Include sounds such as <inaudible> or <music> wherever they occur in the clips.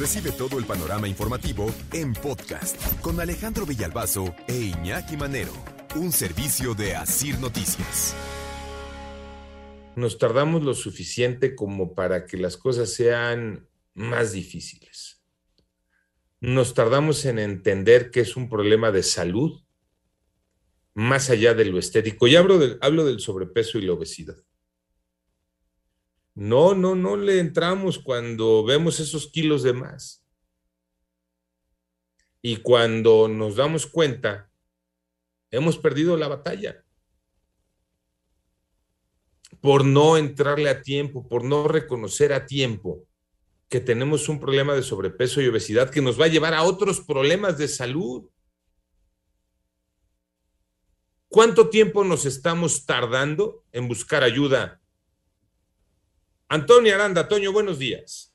Recibe todo el panorama informativo en podcast con Alejandro Villalbazo e Iñaki Manero, un servicio de Asir Noticias. Nos tardamos lo suficiente como para que las cosas sean más difíciles. Nos tardamos en entender que es un problema de salud más allá de lo estético. Y hablo, hablo del sobrepeso y la obesidad. No, no, no le entramos cuando vemos esos kilos de más. Y cuando nos damos cuenta, hemos perdido la batalla. Por no entrarle a tiempo, por no reconocer a tiempo que tenemos un problema de sobrepeso y obesidad que nos va a llevar a otros problemas de salud. ¿Cuánto tiempo nos estamos tardando en buscar ayuda Antonio Aranda, Toño, buenos días.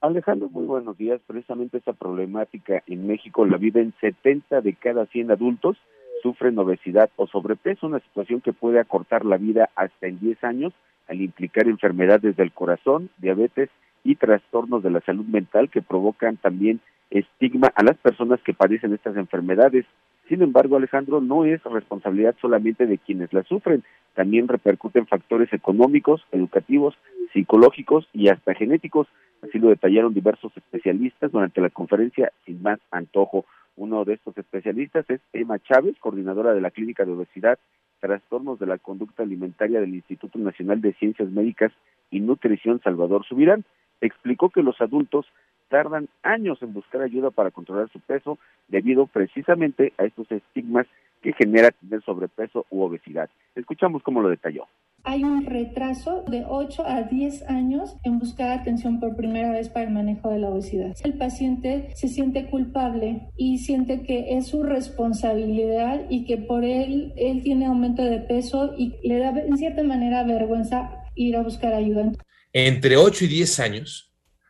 Alejandro, muy buenos días. Precisamente esa problemática en México la viven 70 de cada 100 adultos sufren obesidad o sobrepeso, una situación que puede acortar la vida hasta en 10 años al implicar enfermedades del corazón, diabetes y trastornos de la salud mental que provocan también estigma a las personas que padecen estas enfermedades. Sin embargo, Alejandro, no es responsabilidad solamente de quienes la sufren, también repercuten factores económicos, educativos, psicológicos y hasta genéticos. Así lo detallaron diversos especialistas durante la conferencia Sin Más Antojo. Uno de estos especialistas es Emma Chávez, coordinadora de la Clínica de Obesidad, Trastornos de la Conducta Alimentaria del Instituto Nacional de Ciencias Médicas y Nutrición Salvador Subirán. Explicó que los adultos tardan años en buscar ayuda para controlar su peso debido precisamente a estos estigmas que genera tener sobrepeso u obesidad. Escuchamos cómo lo detalló. Hay un retraso de 8 a 10 años en buscar atención por primera vez para el manejo de la obesidad. El paciente se siente culpable y siente que es su responsabilidad y que por él él tiene aumento de peso y le da en cierta manera vergüenza ir a buscar ayuda. Entre 8 y 10 años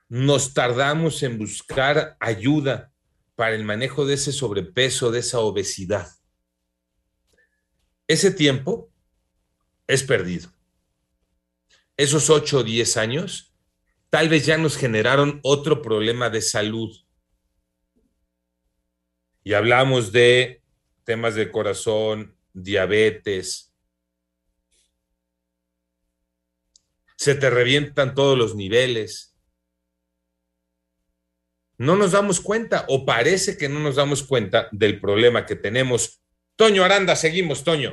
nos tardamos en buscar ayuda para el manejo de ese sobrepeso, de esa obesidad. Ese tiempo es perdido. Esos 8 o 10 años tal vez ya nos generaron otro problema de salud. Y hablamos de temas de corazón, diabetes. Se te revientan todos los niveles. No nos damos cuenta o parece que no nos damos cuenta del problema que tenemos Toño Aranda, seguimos, Toño.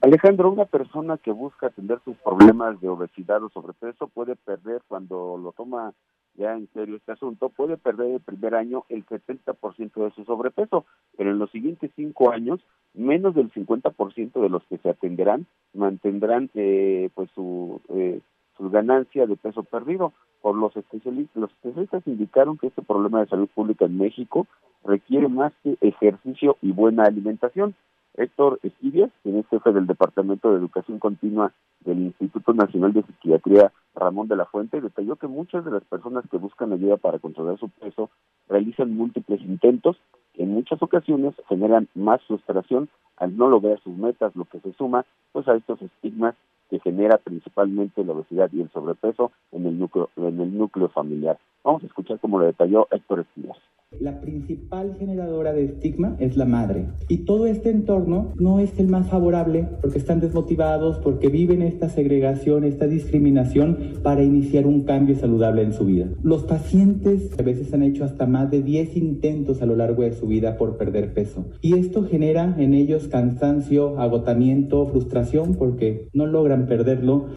Alejandro, una persona que busca atender sus problemas de obesidad o sobrepeso puede perder, cuando lo toma ya en serio este asunto, puede perder el primer año el 70% de su sobrepeso, pero en los siguientes cinco años, menos del 50% de los que se atenderán mantendrán eh, pues su, eh, su ganancia de peso perdido. Por los especialistas, los especialistas indicaron que este problema de salud pública en México requiere más que ejercicio y buena alimentación. Héctor Esquivias, quien es jefe del Departamento de Educación Continua del Instituto Nacional de Psiquiatría Ramón de la Fuente, detalló que muchas de las personas que buscan ayuda para controlar su peso realizan múltiples intentos que en muchas ocasiones generan más frustración al no lograr sus metas, lo que se suma pues a estos estigmas que genera principalmente la obesidad y el sobrepeso en el núcleo, en el núcleo familiar. Vamos a escuchar cómo lo detalló Héctor Esquivias. La principal generadora de estigma es la madre. Y todo este entorno no es el más favorable porque están desmotivados, porque viven esta segregación, esta discriminación para iniciar un cambio saludable en su vida. Los pacientes a veces han hecho hasta más de 10 intentos a lo largo de su vida por perder peso. Y esto genera en ellos cansancio, agotamiento, frustración porque no logran perderlo.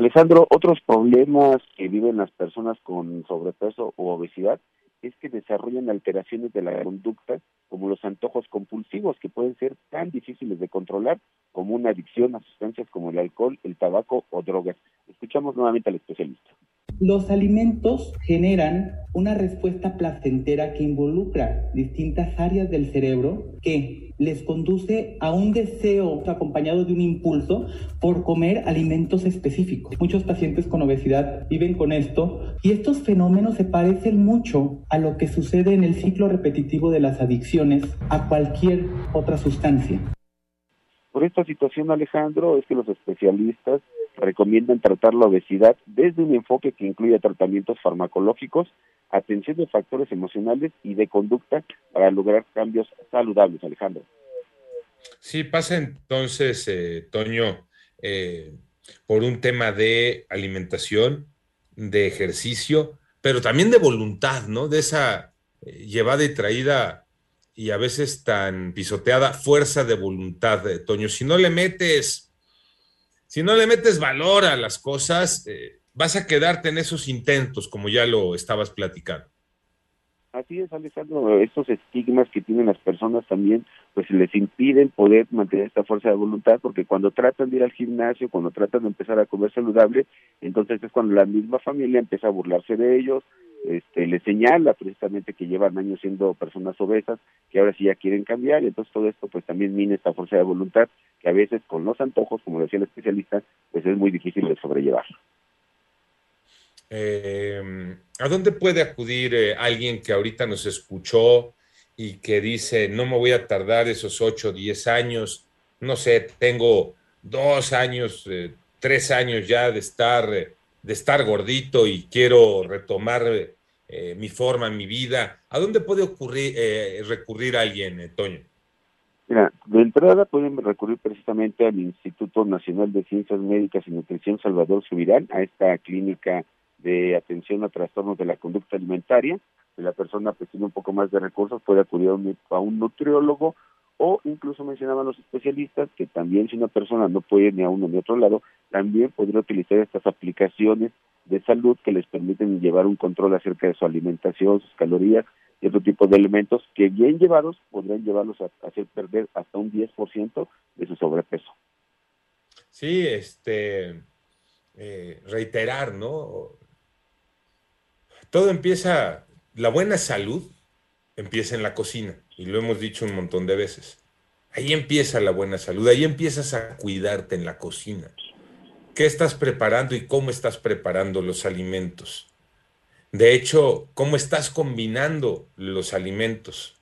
Alejandro, otros problemas que viven las personas con sobrepeso u obesidad es que desarrollan alteraciones de la conducta como los antojos compulsivos que pueden ser tan difíciles de controlar como una adicción a sustancias como el alcohol, el tabaco o drogas. Escuchamos nuevamente al especialista. Los alimentos generan una respuesta placentera que involucra distintas áreas del cerebro que les conduce a un deseo acompañado de un impulso por comer alimentos específicos. Muchos pacientes con obesidad viven con esto y estos fenómenos se parecen mucho a lo que sucede en el ciclo repetitivo de las adicciones a cualquier otra sustancia. Por esta situación, Alejandro, es que los especialistas recomiendan tratar la obesidad desde un enfoque que incluye tratamientos farmacológicos, atención de factores emocionales y de conducta para lograr cambios saludables, Alejandro. Sí, pasa entonces, eh, Toño, eh, por un tema de alimentación, de ejercicio, pero también de voluntad, ¿no? De esa eh, llevada y traída y a veces tan pisoteada fuerza de voluntad, de Toño. Si no le metes, si no le metes valor a las cosas, vas a quedarte en esos intentos, como ya lo estabas platicando. Así es, Alejandro, estos estigmas que tienen las personas también, pues les impiden poder mantener esta fuerza de voluntad, porque cuando tratan de ir al gimnasio, cuando tratan de empezar a comer saludable, entonces es cuando la misma familia empieza a burlarse de ellos, este, les señala precisamente que llevan años siendo personas obesas, que ahora sí ya quieren cambiar, y entonces todo esto pues también mina esta fuerza de voluntad, que a veces con los antojos, como decía el especialista, pues es muy difícil de sobrellevar. Eh, ¿A dónde puede acudir eh, alguien que ahorita nos escuchó y que dice, no me voy a tardar esos 8 o 10 años? No sé, tengo dos años, eh, tres años ya de estar, de estar gordito y quiero retomar mi forma, mi vida. ¿A dónde puede ocurrir, recurrir alguien, Toño? Mira, de entrada pueden recurrir precisamente al Instituto Nacional de Ciencias Médicas y Nutrición Salvador Subirán, a esta clínica de atención a trastornos de la conducta alimentaria. Si la persona pues, tiene un poco más de recursos, puede acudir a un, a un nutriólogo o incluso mencionaban los especialistas que también si una persona no puede ni a uno ni a otro lado, también podría utilizar estas aplicaciones de salud que les permiten llevar un control acerca de su alimentación, sus calorías y otro tipo de elementos que bien llevados podrían llevarlos a, hacer perder hasta un 10% de su sobrepeso. Sí, este, eh, reiterar, ¿no? Todo empieza, la buena salud empieza en la cocina, y lo hemos dicho un montón de veces. Ahí empieza la buena salud, ahí empiezas a cuidarte en la cocina. ¿Qué estás preparando y cómo estás preparando los alimentos? De hecho, ¿cómo estás combinando los alimentos?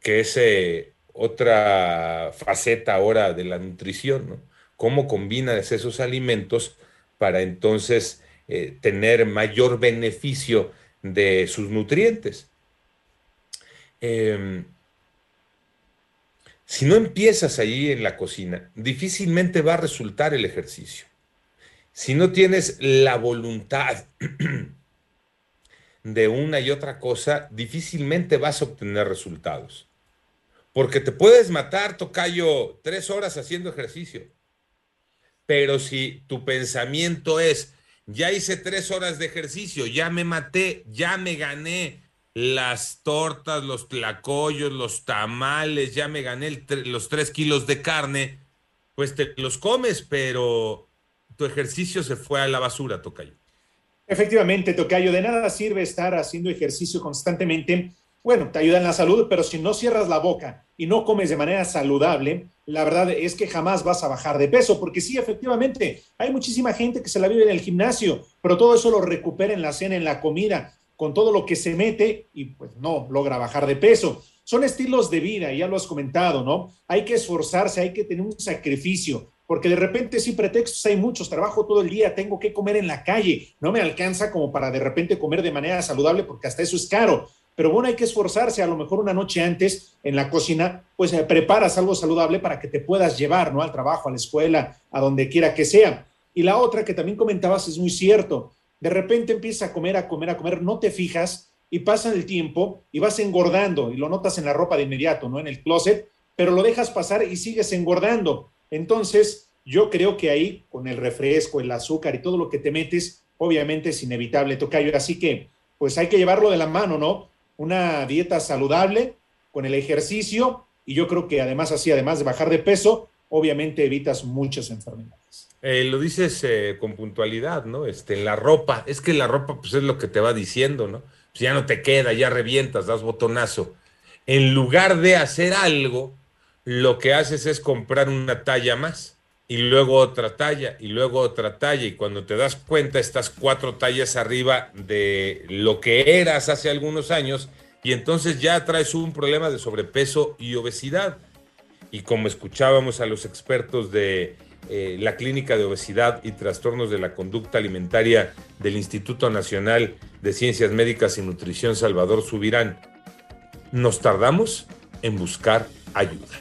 Que es eh, otra faceta ahora de la nutrición, ¿no? ¿Cómo combinas esos alimentos para entonces eh, tener mayor beneficio de sus nutrientes. Em, si no empiezas allí en la cocina, difícilmente va a resultar el ejercicio. Si no tienes la voluntad <clears throat> de una y otra cosa, difícilmente vas a obtener resultados. Porque te puedes matar, tocayo, tres horas haciendo ejercicio. Pero si tu pensamiento es, ya hice tres horas de ejercicio, ya me maté, ya me gané las tortas, los tlacoyos, los tamales, ya me gané los tres kilos de carne, pues te los comes, pero tu ejercicio se fue a la basura, Tocayo. Efectivamente, Tocayo, de nada sirve estar haciendo ejercicio constantemente. Bueno, te ayuda en la salud, pero si no cierras la boca y no comes de manera saludable, la verdad es que jamás vas a bajar de peso, porque sí, efectivamente, hay muchísima gente que se la vive en el gimnasio, pero todo eso lo recupera en la cena, en la comida, con todo lo que se mete y pues no logra bajar de peso. Son estilos de vida, ya lo has comentado, ¿no? Hay que esforzarse, hay que tener un sacrificio, porque de repente sin pretextos hay muchos, trabajo todo el día, tengo que comer en la calle, no me alcanza como para de repente comer de manera saludable porque hasta eso es caro. Pero bueno, hay que esforzarse, a lo mejor una noche antes en la cocina, pues eh, preparas algo saludable para que te puedas llevar, ¿no? Al trabajo, a la escuela, a donde quiera que sea. Y la otra que también comentabas es muy cierto. De repente empiezas a comer, a comer, a comer, no te fijas y pasa el tiempo y vas engordando y lo notas en la ropa de inmediato, ¿no? En el closet, pero lo dejas pasar y sigues engordando. Entonces, yo creo que ahí, con el refresco, el azúcar y todo lo que te metes, obviamente es inevitable, Tocayo. Así que, pues hay que llevarlo de la mano, ¿no? una dieta saludable con el ejercicio y yo creo que además así, además de bajar de peso, obviamente evitas muchas enfermedades. Eh, lo dices eh, con puntualidad, ¿no? Este, la ropa, es que la ropa pues es lo que te va diciendo, ¿no? Pues ya no te queda, ya revientas, das botonazo. En lugar de hacer algo, lo que haces es comprar una talla más y luego otra talla y luego otra talla y cuando te das cuenta estás cuatro tallas arriba de lo que eras hace algunos años y entonces ya traes un problema de sobrepeso y obesidad. Y como escuchábamos a los expertos de eh, la Clínica de Obesidad y Trastornos de la Conducta Alimentaria del Instituto Nacional de Ciencias Médicas y Nutrición Salvador Subirán. Nos tardamos en buscar ayuda.